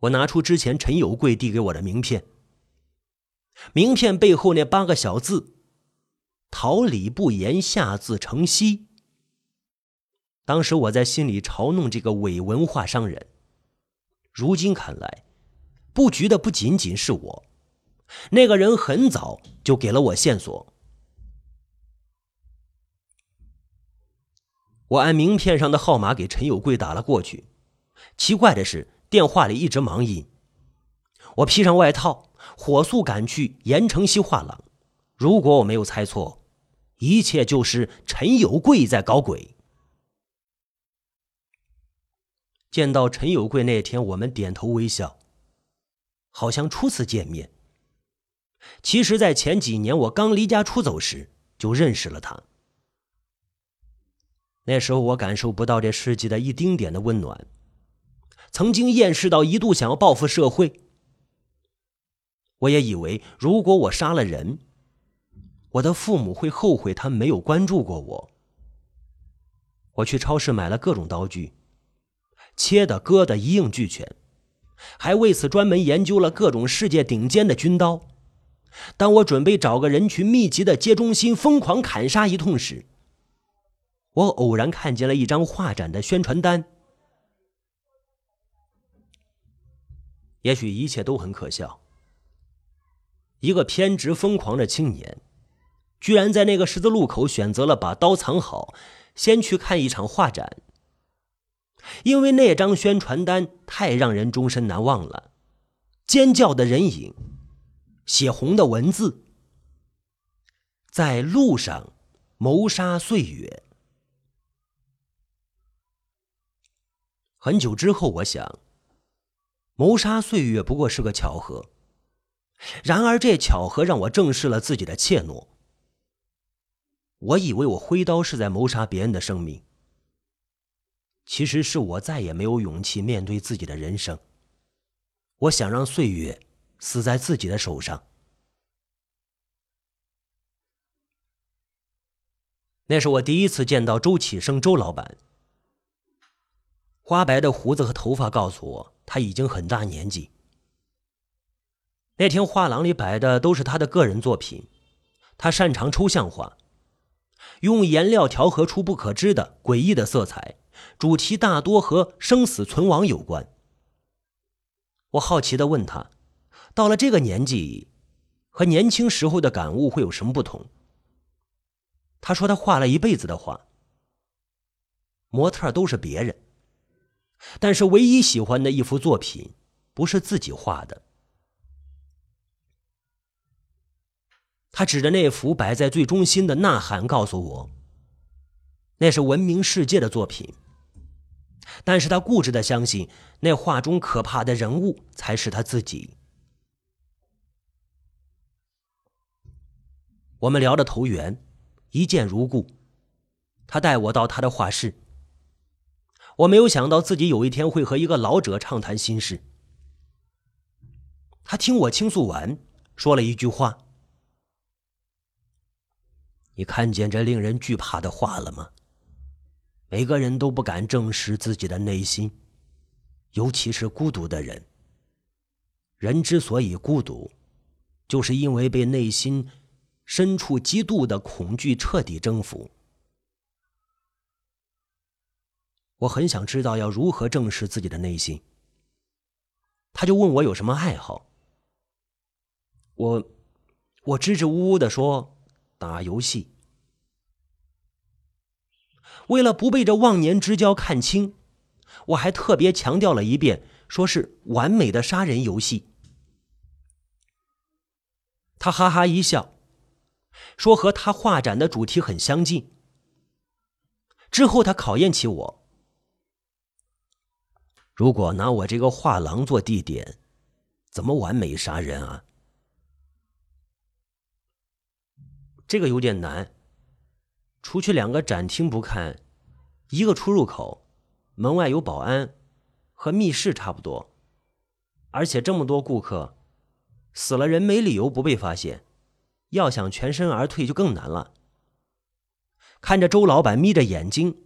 我拿出之前陈有贵递给我的名片，名片背后那八个小字“桃李不言，下自成蹊”。当时我在心里嘲弄这个伪文化商人，如今看来，布局的不仅仅是我，那个人很早就给了我线索。我按名片上的号码给陈有贵打了过去，奇怪的是。电话里一直忙音，我披上外套，火速赶去盐城西画廊。如果我没有猜错，一切就是陈有贵在搞鬼。见到陈有贵那天，我们点头微笑，好像初次见面。其实，在前几年我刚离家出走时，就认识了他。那时候，我感受不到这世界的一丁点的温暖。曾经厌世到一度想要报复社会，我也以为如果我杀了人，我的父母会后悔他们没有关注过我。我去超市买了各种刀具，切的、割的一应俱全，还为此专门研究了各种世界顶尖的军刀。当我准备找个人群密集的街中心疯狂砍杀一通时，我偶然看见了一张画展的宣传单。也许一切都很可笑。一个偏执疯狂的青年，居然在那个十字路口选择了把刀藏好，先去看一场画展。因为那张宣传单太让人终身难忘了，尖叫的人影，血红的文字，在路上谋杀岁月。很久之后，我想。谋杀岁月不过是个巧合，然而这巧合让我正视了自己的怯懦。我以为我挥刀是在谋杀别人的生命，其实是我再也没有勇气面对自己的人生。我想让岁月死在自己的手上。那是我第一次见到周启生周老板，花白的胡子和头发告诉我。他已经很大年纪。那天画廊里摆的都是他的个人作品，他擅长抽象画，用颜料调和出不可知的诡异的色彩，主题大多和生死存亡有关。我好奇的问他，到了这个年纪，和年轻时候的感悟会有什么不同？他说他画了一辈子的画，模特都是别人。但是，唯一喜欢的一幅作品，不是自己画的。他指着那幅摆在最中心的《呐喊》，告诉我，那是闻名世界的作品。但是他固执的相信，那画中可怕的人物才是他自己。我们聊得投缘，一见如故。他带我到他的画室。我没有想到自己有一天会和一个老者畅谈心事。他听我倾诉完，说了一句话：“你看见这令人惧怕的话了吗？每个人都不敢正视自己的内心，尤其是孤独的人。人之所以孤独，就是因为被内心深处极度的恐惧彻底征服。”我很想知道要如何正视自己的内心。他就问我有什么爱好。我，我支支吾吾的说打游戏。为了不被这忘年之交看清，我还特别强调了一遍，说是完美的杀人游戏。他哈哈一笑，说和他画展的主题很相近。之后他考验起我。如果拿我这个画廊做地点，怎么完美杀人啊？这个有点难。除去两个展厅不看，一个出入口，门外有保安，和密室差不多。而且这么多顾客，死了人没理由不被发现，要想全身而退就更难了。看着周老板眯着眼睛，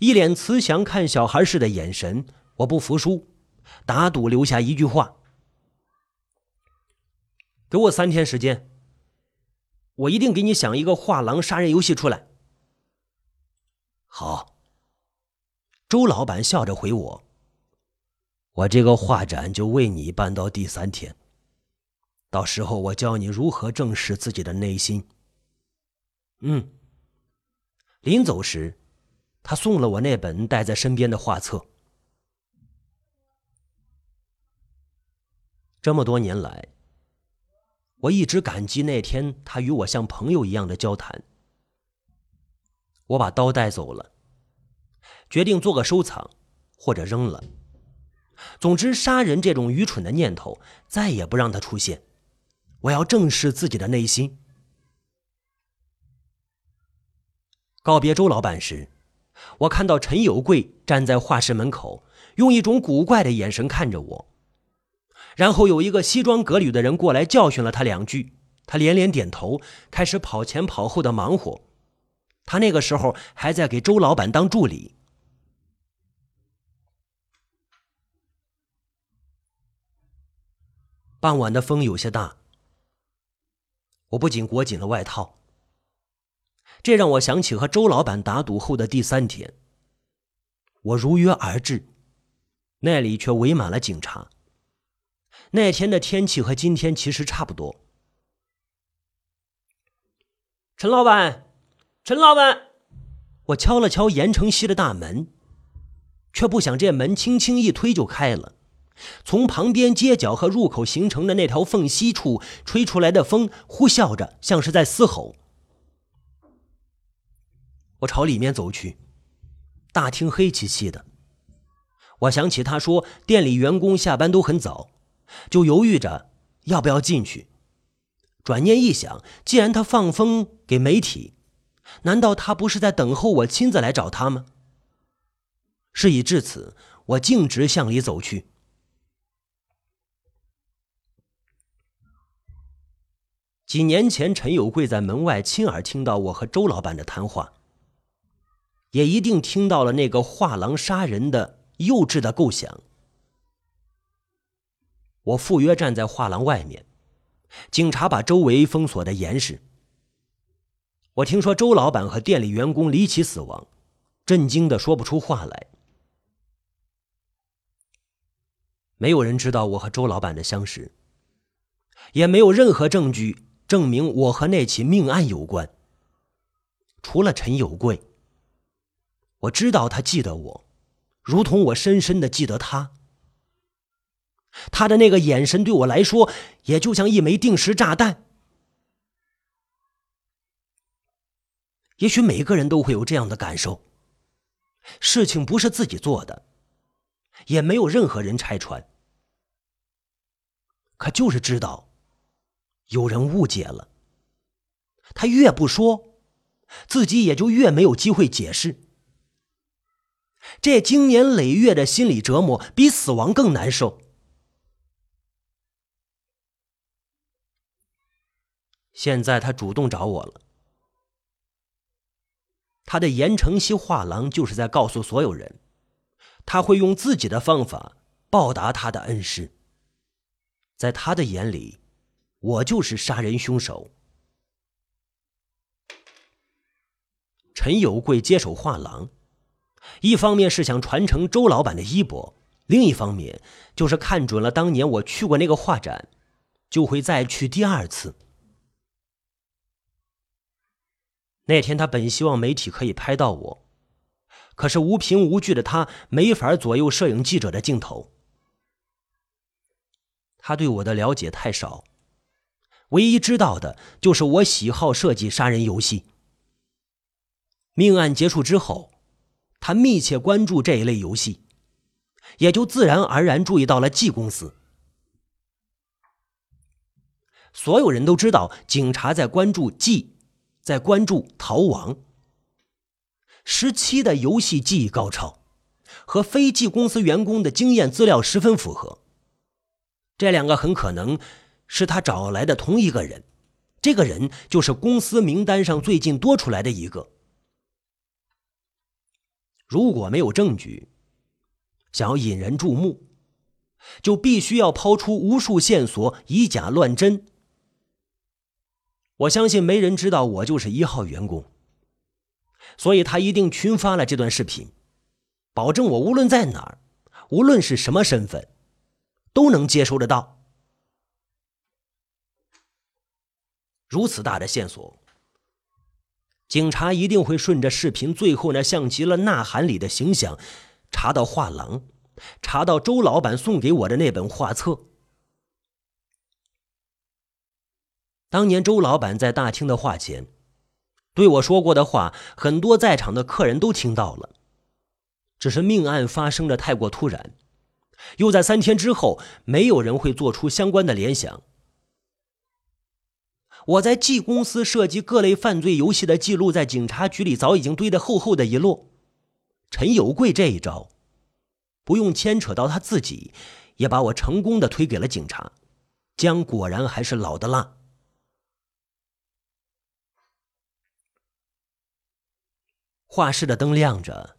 一脸慈祥看小孩似的眼神。我不服输，打赌留下一句话：“给我三天时间，我一定给你想一个画廊杀人游戏出来。”好，周老板笑着回我：“我这个画展就为你办到第三天，到时候我教你如何正视自己的内心。”嗯。临走时，他送了我那本带在身边的画册。这么多年来，我一直感激那天他与我像朋友一样的交谈。我把刀带走了，决定做个收藏，或者扔了。总之，杀人这种愚蠢的念头再也不让它出现。我要正视自己的内心。告别周老板时，我看到陈有贵站在画室门口，用一种古怪的眼神看着我。然后有一个西装革履的人过来教训了他两句，他连连点头，开始跑前跑后的忙活。他那个时候还在给周老板当助理。傍晚的风有些大，我不仅裹紧了外套。这让我想起和周老板打赌后的第三天，我如约而至，那里却围满了警察。那天的天气和今天其实差不多。陈老板，陈老板，我敲了敲严承熙的大门，却不想这门轻轻一推就开了。从旁边街角和入口形成的那条缝隙处吹出来的风呼啸着，像是在嘶吼。我朝里面走去，大厅黑漆漆的。我想起他说店里员工下班都很早，就犹豫着要不要进去。转念一想，既然他放风给媒体，难道他不是在等候我亲自来找他吗？事已至此，我径直向里走去。几年前，陈有贵在门外亲耳听到我和周老板的谈话。也一定听到了那个画廊杀人的幼稚的构想。我赴约站在画廊外面，警察把周围封锁的严实。我听说周老板和店里员工离奇死亡，震惊的说不出话来。没有人知道我和周老板的相识，也没有任何证据证明我和那起命案有关，除了陈有贵。我知道他记得我，如同我深深的记得他。他的那个眼神对我来说，也就像一枚定时炸弹。也许每个人都会有这样的感受：事情不是自己做的，也没有任何人拆穿，可就是知道有人误解了。他越不说，自己也就越没有机会解释。这经年累月的心理折磨，比死亡更难受。现在他主动找我了，他的盐城西画廊就是在告诉所有人，他会用自己的方法报答他的恩师。在他的眼里，我就是杀人凶手。陈有贵接手画廊。一方面是想传承周老板的衣钵，另一方面就是看准了当年我去过那个画展，就会再去第二次。那天他本希望媒体可以拍到我，可是无凭无据的他没法左右摄影记者的镜头。他对我的了解太少，唯一知道的就是我喜好设计杀人游戏。命案结束之后。他密切关注这一类游戏，也就自然而然注意到了 G 公司。所有人都知道，警察在关注 G，在关注逃亡。十七的游戏技艺高超，和飞机公司员工的经验资料十分符合。这两个很可能是他找来的同一个人，这个人就是公司名单上最近多出来的一个。如果没有证据，想要引人注目，就必须要抛出无数线索，以假乱真。我相信没人知道我就是一号员工，所以他一定群发了这段视频，保证我无论在哪儿，无论是什么身份，都能接收得到。如此大的线索，警察一定会顺着视频最后那像极了《呐喊》里的形象，查到画廊，查到周老板送给我的那本画册。当年周老板在大厅的画前对我说过的话，很多在场的客人都听到了。只是命案发生的太过突然，又在三天之后，没有人会做出相关的联想。我在 G 公司涉及各类犯罪游戏的记录，在警察局里早已经堆得厚厚的一摞。陈有贵这一招，不用牵扯到他自己，也把我成功的推给了警察。姜果然还是老的辣。画室的灯亮着，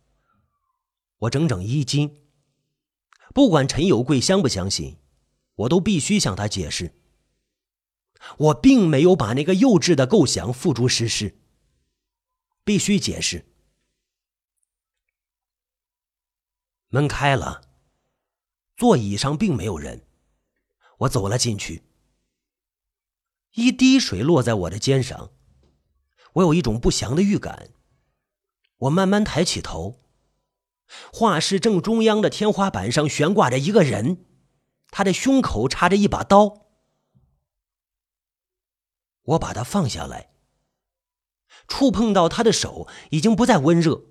我整整一惊。不管陈有贵相不相信，我都必须向他解释。我并没有把那个幼稚的构想付诸实施，必须解释。门开了，座椅上并没有人，我走了进去。一滴水落在我的肩上，我有一种不祥的预感。我慢慢抬起头，画室正中央的天花板上悬挂着一个人，他的胸口插着一把刀。我把他放下来，触碰到他的手已经不再温热。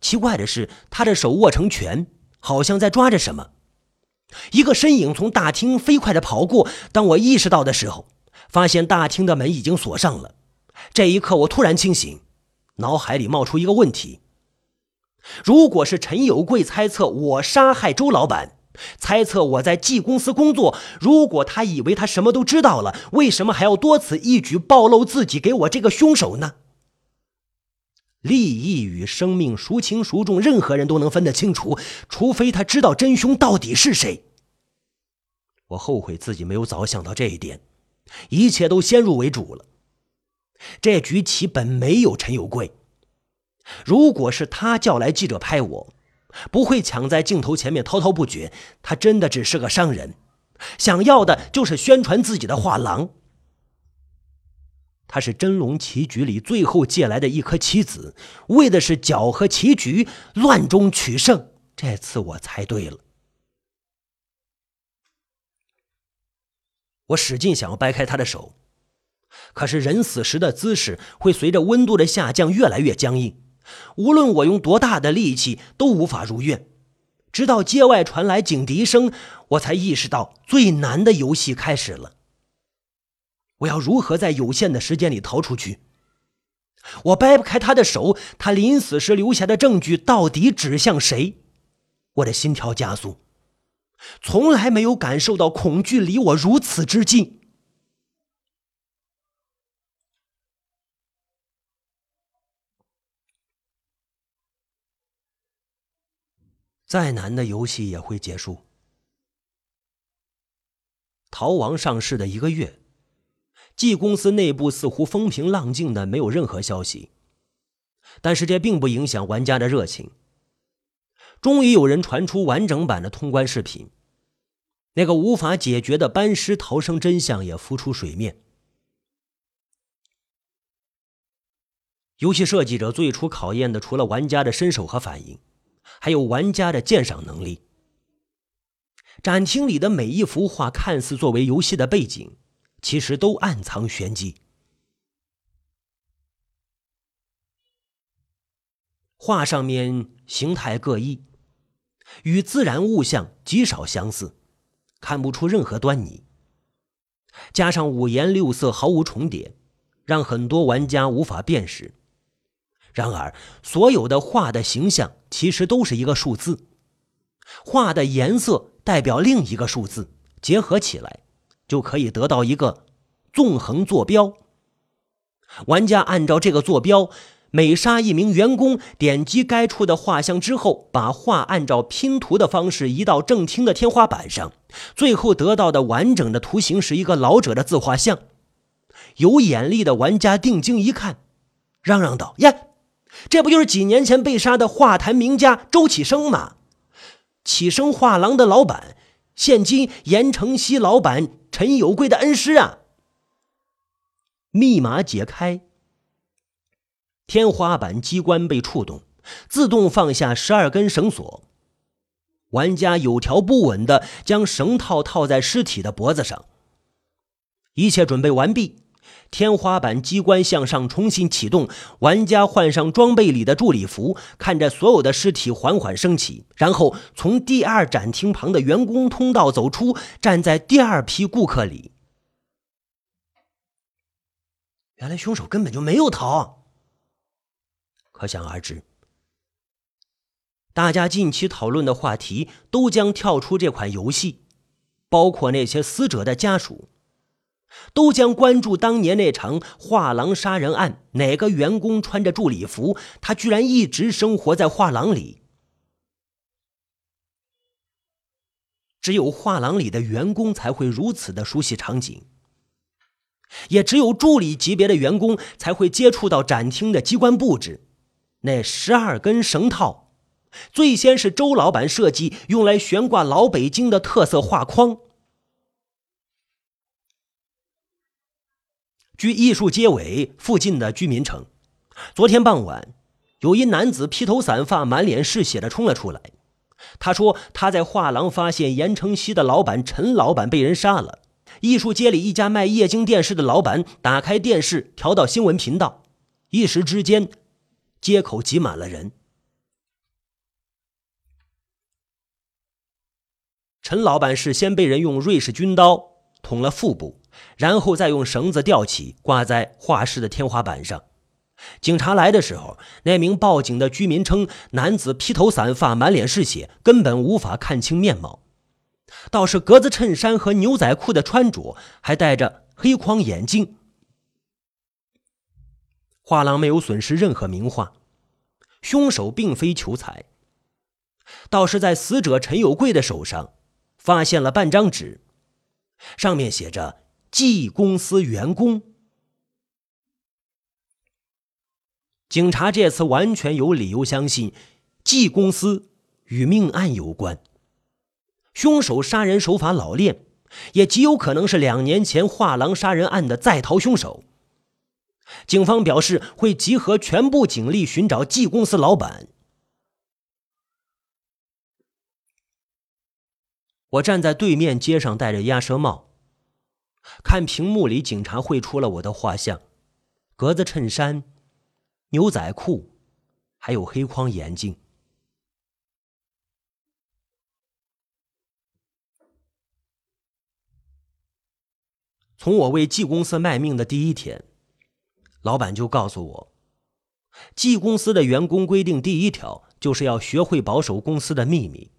奇怪的是，他的手握成拳，好像在抓着什么。一个身影从大厅飞快的跑过。当我意识到的时候，发现大厅的门已经锁上了。这一刻，我突然清醒，脑海里冒出一个问题：如果是陈有贵猜测我杀害周老板。猜测我在 G 公司工作。如果他以为他什么都知道了，为什么还要多此一举暴露自己给我这个凶手呢？利益与生命孰轻孰重，任何人都能分得清楚，除非他知道真凶到底是谁。我后悔自己没有早想到这一点，一切都先入为主了。这局棋本没有陈有贵，如果是他叫来记者拍我。不会抢在镜头前面滔滔不绝，他真的只是个商人，想要的就是宣传自己的画廊。他是真龙棋局里最后借来的一颗棋子，为的是搅和棋局，乱中取胜。这次我猜对了。我使劲想要掰开他的手，可是人死时的姿势会随着温度的下降越来越僵硬。无论我用多大的力气，都无法如愿。直到街外传来警笛声，我才意识到最难的游戏开始了。我要如何在有限的时间里逃出去？我掰不开他的手，他临死时留下的证据到底指向谁？我的心跳加速，从来没有感受到恐惧离我如此之近。再难的游戏也会结束。逃亡上市的一个月，G 公司内部似乎风平浪静的，没有任何消息。但是这并不影响玩家的热情。终于有人传出完整版的通关视频，那个无法解决的班师逃生真相也浮出水面。游戏设计者最初考验的，除了玩家的身手和反应。还有玩家的鉴赏能力。展厅里的每一幅画看似作为游戏的背景，其实都暗藏玄机。画上面形态各异，与自然物象极少相似，看不出任何端倪。加上五颜六色毫无重叠，让很多玩家无法辨识。然而，所有的画的形象其实都是一个数字，画的颜色代表另一个数字，结合起来就可以得到一个纵横坐标。玩家按照这个坐标，每杀一名员工，点击该处的画像之后，把画按照拼图的方式移到正厅的天花板上，最后得到的完整的图形是一个老者的自画像。有眼力的玩家定睛一看，嚷嚷道：“呀，这不就是几年前被杀的画坛名家周启生吗？启生画廊的老板，现今盐城西老板陈有贵的恩师啊！”密码解开。天花板机关被触动，自动放下十二根绳索。玩家有条不紊地将绳套套在尸体的脖子上。一切准备完毕，天花板机关向上重新启动。玩家换上装备里的助理服，看着所有的尸体缓缓升起，然后从第二展厅旁的员工通道走出，站在第二批顾客里。原来凶手根本就没有逃。可想而知，大家近期讨论的话题都将跳出这款游戏，包括那些死者的家属，都将关注当年那场画廊杀人案。哪个员工穿着助理服？他居然一直生活在画廊里。只有画廊里的员工才会如此的熟悉场景，也只有助理级别的员工才会接触到展厅的机关布置。那十二根绳套，最先是周老板设计用来悬挂老北京的特色画框。距艺术街尾附近的居民称，昨天傍晚，有一男子披头散发、满脸是血的冲了出来。他说他在画廊发现盐城西的老板陈老板被人杀了。艺术街里一家卖液晶电视的老板打开电视调到新闻频道，一时之间。街口挤满了人。陈老板是先被人用瑞士军刀捅了腹部，然后再用绳子吊起，挂在画室的天花板上。警察来的时候，那名报警的居民称，男子披头散发，满脸是血，根本无法看清面貌。倒是格子衬衫和牛仔裤的穿着，还戴着黑框眼镜。画廊没有损失任何名画，凶手并非求财。倒是在死者陈有贵的手上，发现了半张纸，上面写着“季公司员工”。警察这次完全有理由相信，季公司与命案有关。凶手杀人手法老练，也极有可能是两年前画廊杀人案的在逃凶手。警方表示会集合全部警力寻找季公司老板。我站在对面街上，戴着鸭舌帽，看屏幕里警察绘出了我的画像：格子衬衫、牛仔裤，还有黑框眼镜。从我为季公司卖命的第一天。老板就告诉我，G 公司的员工规定第一条就是要学会保守公司的秘密。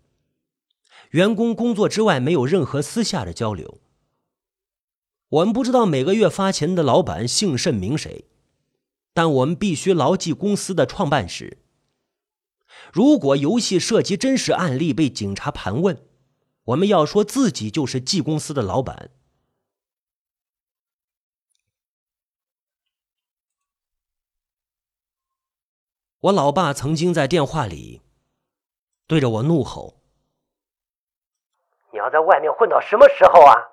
员工工作之外没有任何私下的交流。我们不知道每个月发钱的老板姓甚名谁，但我们必须牢记公司的创办史。如果游戏涉及真实案例被警察盘问，我们要说自己就是 G 公司的老板。我老爸曾经在电话里对着我怒吼：“你要在外面混到什么时候啊？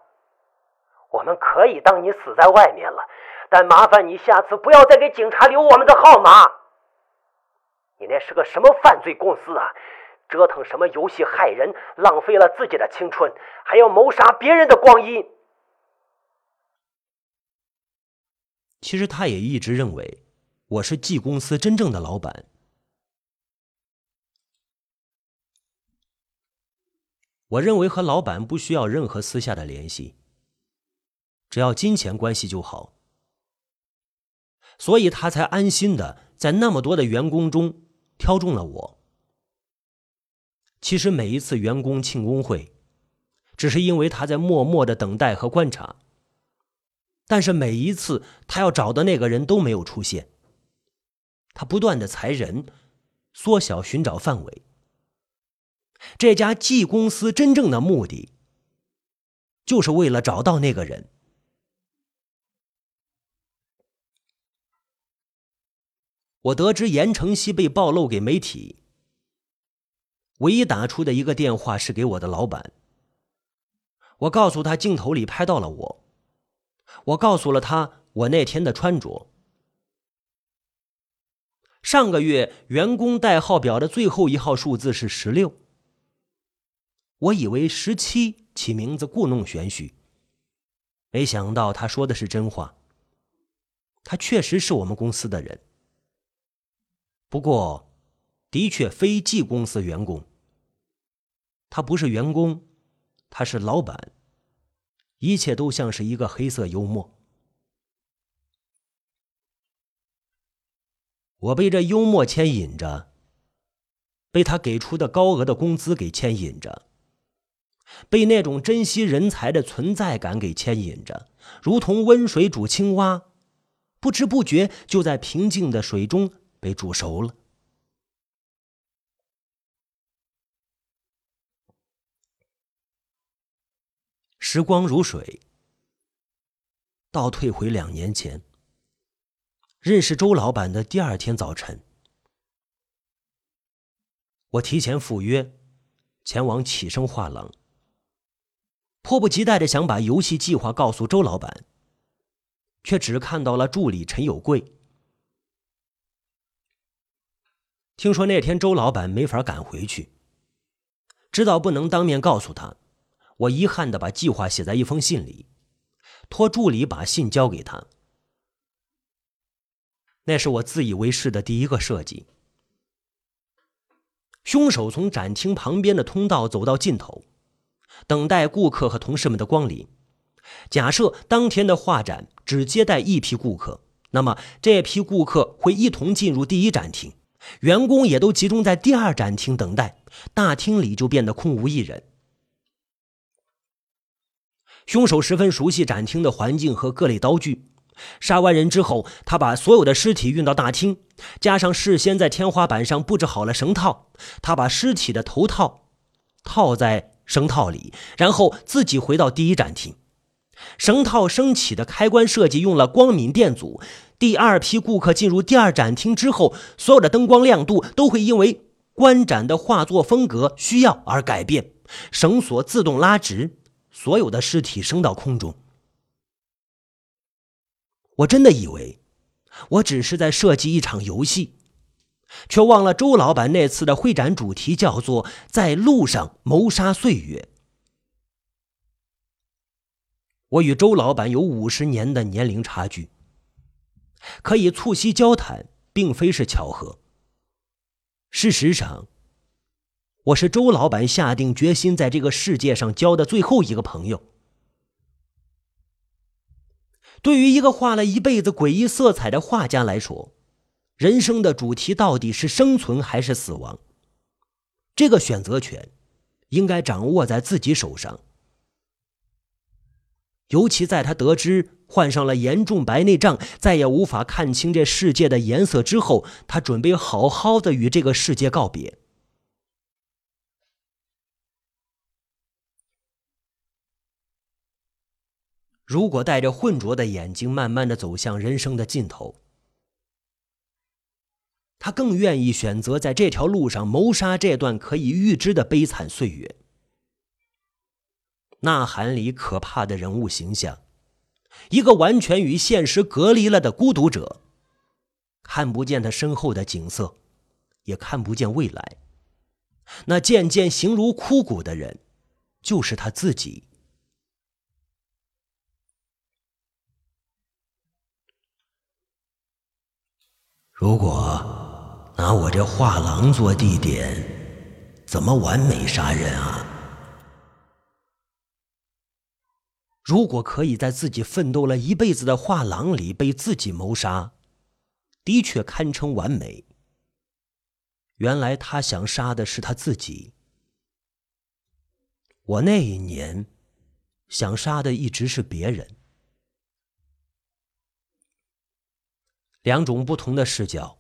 我们可以当你死在外面了，但麻烦你下次不要再给警察留我们的号码。你那是个什么犯罪公司啊？折腾什么游戏害人，浪费了自己的青春，还要谋杀别人的光阴。”其实他也一直认为。我是 G 公司真正的老板。我认为和老板不需要任何私下的联系，只要金钱关系就好。所以他才安心的在那么多的员工中挑中了我。其实每一次员工庆功会，只是因为他在默默的等待和观察。但是每一次他要找的那个人都没有出现。他不断的裁人，缩小寻找范围。这家 G 公司真正的目的，就是为了找到那个人。我得知严承熙被暴露给媒体，唯一打出的一个电话是给我的老板。我告诉他镜头里拍到了我，我告诉了他我那天的穿着。上个月员工代号表的最后一号数字是十六，我以为十七起名字故弄玄虚，没想到他说的是真话。他确实是我们公司的人，不过，的确非 G 公司员工。他不是员工，他是老板，一切都像是一个黑色幽默。我被这幽默牵引着，被他给出的高额的工资给牵引着，被那种珍惜人才的存在感给牵引着，如同温水煮青蛙，不知不觉就在平静的水中被煮熟了。时光如水，倒退回两年前。认识周老板的第二天早晨，我提前赴约，前往启生画廊，迫不及待的想把游戏计划告诉周老板，却只看到了助理陈有贵。听说那天周老板没法赶回去，知道不能当面告诉他，我遗憾的把计划写在一封信里，托助理把信交给他。那是我自以为是的第一个设计。凶手从展厅旁边的通道走到尽头，等待顾客和同事们的光临。假设当天的画展只接待一批顾客，那么这批顾客会一同进入第一展厅，员工也都集中在第二展厅等待，大厅里就变得空无一人。凶手十分熟悉展厅的环境和各类刀具。杀完人之后，他把所有的尸体运到大厅，加上事先在天花板上布置好了绳套，他把尸体的头套套在绳套里，然后自己回到第一展厅。绳套升起的开关设计用了光敏电阻。第二批顾客进入第二展厅之后，所有的灯光亮度都会因为观展的画作风格需要而改变。绳索自动拉直，所有的尸体升到空中。我真的以为，我只是在设计一场游戏，却忘了周老板那次的会展主题叫做“在路上谋杀岁月”。我与周老板有五十年的年龄差距，可以促膝交谈，并非是巧合。事实上，我是周老板下定决心在这个世界上交的最后一个朋友。对于一个画了一辈子诡异色彩的画家来说，人生的主题到底是生存还是死亡？这个选择权应该掌握在自己手上。尤其在他得知患上了严重白内障，再也无法看清这世界的颜色之后，他准备好好的与这个世界告别。如果带着浑浊的眼睛，慢慢的走向人生的尽头，他更愿意选择在这条路上谋杀这段可以预知的悲惨岁月。呐喊里可怕的人物形象，一个完全与现实隔离了的孤独者，看不见他身后的景色，也看不见未来。那渐渐形如枯骨的人，就是他自己。如果拿我这画廊做地点，怎么完美杀人啊？如果可以在自己奋斗了一辈子的画廊里被自己谋杀，的确堪称完美。原来他想杀的是他自己。我那一年想杀的一直是别人。两种不同的视角，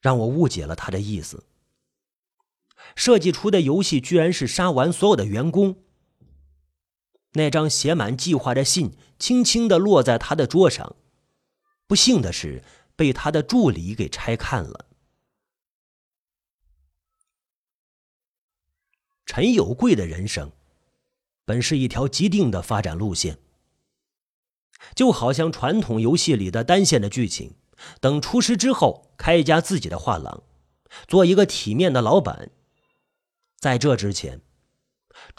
让我误解了他的意思。设计出的游戏居然是杀完所有的员工。那张写满计划的信轻轻的落在他的桌上，不幸的是被他的助理给拆看了。陈有贵的人生，本是一条既定的发展路线，就好像传统游戏里的单线的剧情。等出师之后，开一家自己的画廊，做一个体面的老板。在这之前，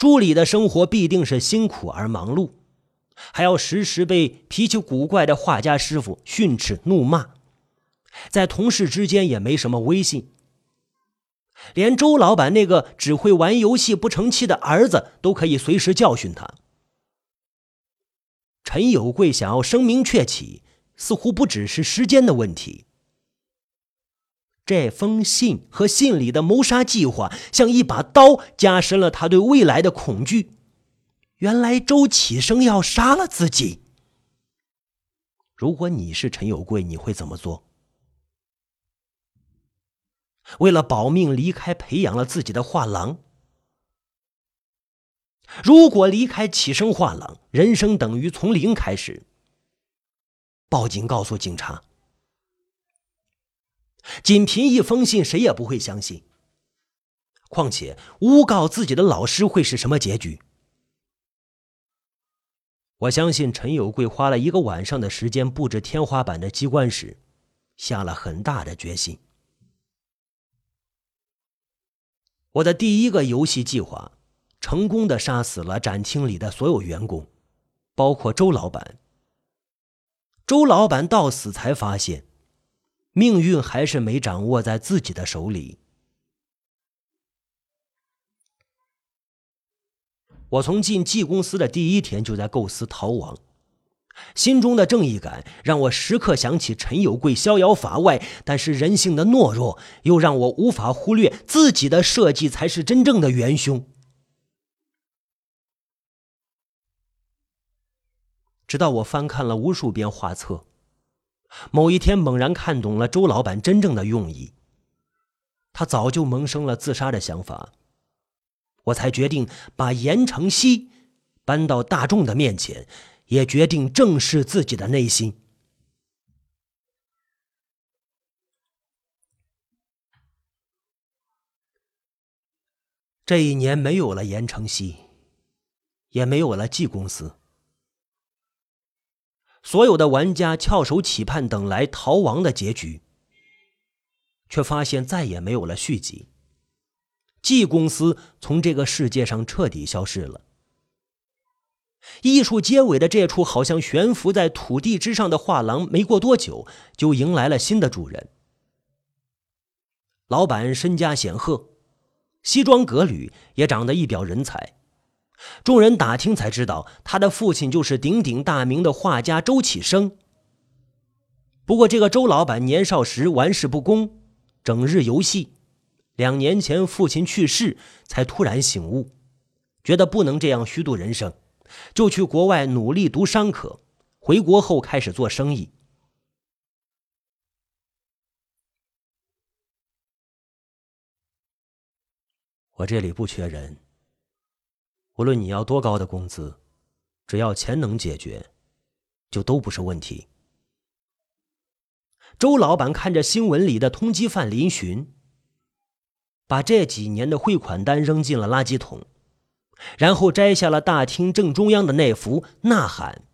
助理的生活必定是辛苦而忙碌，还要时时被脾气古怪的画家师傅训斥怒骂，在同事之间也没什么威信。连周老板那个只会玩游戏不成器的儿子都可以随时教训他。陈有贵想要声名鹊起。似乎不只是时间的问题。这封信和信里的谋杀计划，像一把刀，加深了他对未来的恐惧。原来周启生要杀了自己。如果你是陈有贵，你会怎么做？为了保命，离开培养了自己的画廊。如果离开启生画廊，人生等于从零开始。报警告诉警察，仅凭一封信，谁也不会相信。况且诬告自己的老师会是什么结局？我相信陈有贵花了一个晚上的时间布置天花板的机关时，下了很大的决心。我的第一个游戏计划，成功的杀死了展厅里的所有员工，包括周老板。周老板到死才发现，命运还是没掌握在自己的手里。我从进季公司的第一天就在构思逃亡，心中的正义感让我时刻想起陈有贵逍遥法外，但是人性的懦弱又让我无法忽略自己的设计才是真正的元凶。直到我翻看了无数遍画册，某一天猛然看懂了周老板真正的用意。他早就萌生了自杀的想法，我才决定把严承熙搬到大众的面前，也决定正视自己的内心。这一年没有了严承熙，也没有了季公司。所有的玩家翘首企盼等来逃亡的结局，却发现再也没有了续集。G 公司从这个世界上彻底消失了。艺术结尾的这处好像悬浮在土地之上的画廊，没过多久就迎来了新的主人。老板身家显赫，西装革履，也长得一表人才。众人打听才知道，他的父亲就是鼎鼎大名的画家周启生。不过，这个周老板年少时玩世不恭，整日游戏。两年前父亲去世，才突然醒悟，觉得不能这样虚度人生，就去国外努力读商科。回国后开始做生意。我这里不缺人。无论你要多高的工资，只要钱能解决，就都不是问题。周老板看着新闻里的通缉犯林寻，把这几年的汇款单扔进了垃圾桶，然后摘下了大厅正中央的那幅，呐喊：“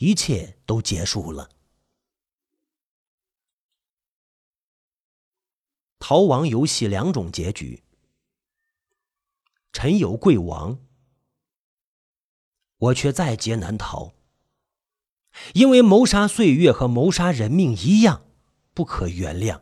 一切都结束了。”逃亡游戏两种结局，陈有贵王。我却在劫难逃，因为谋杀岁月和谋杀人命一样不可原谅。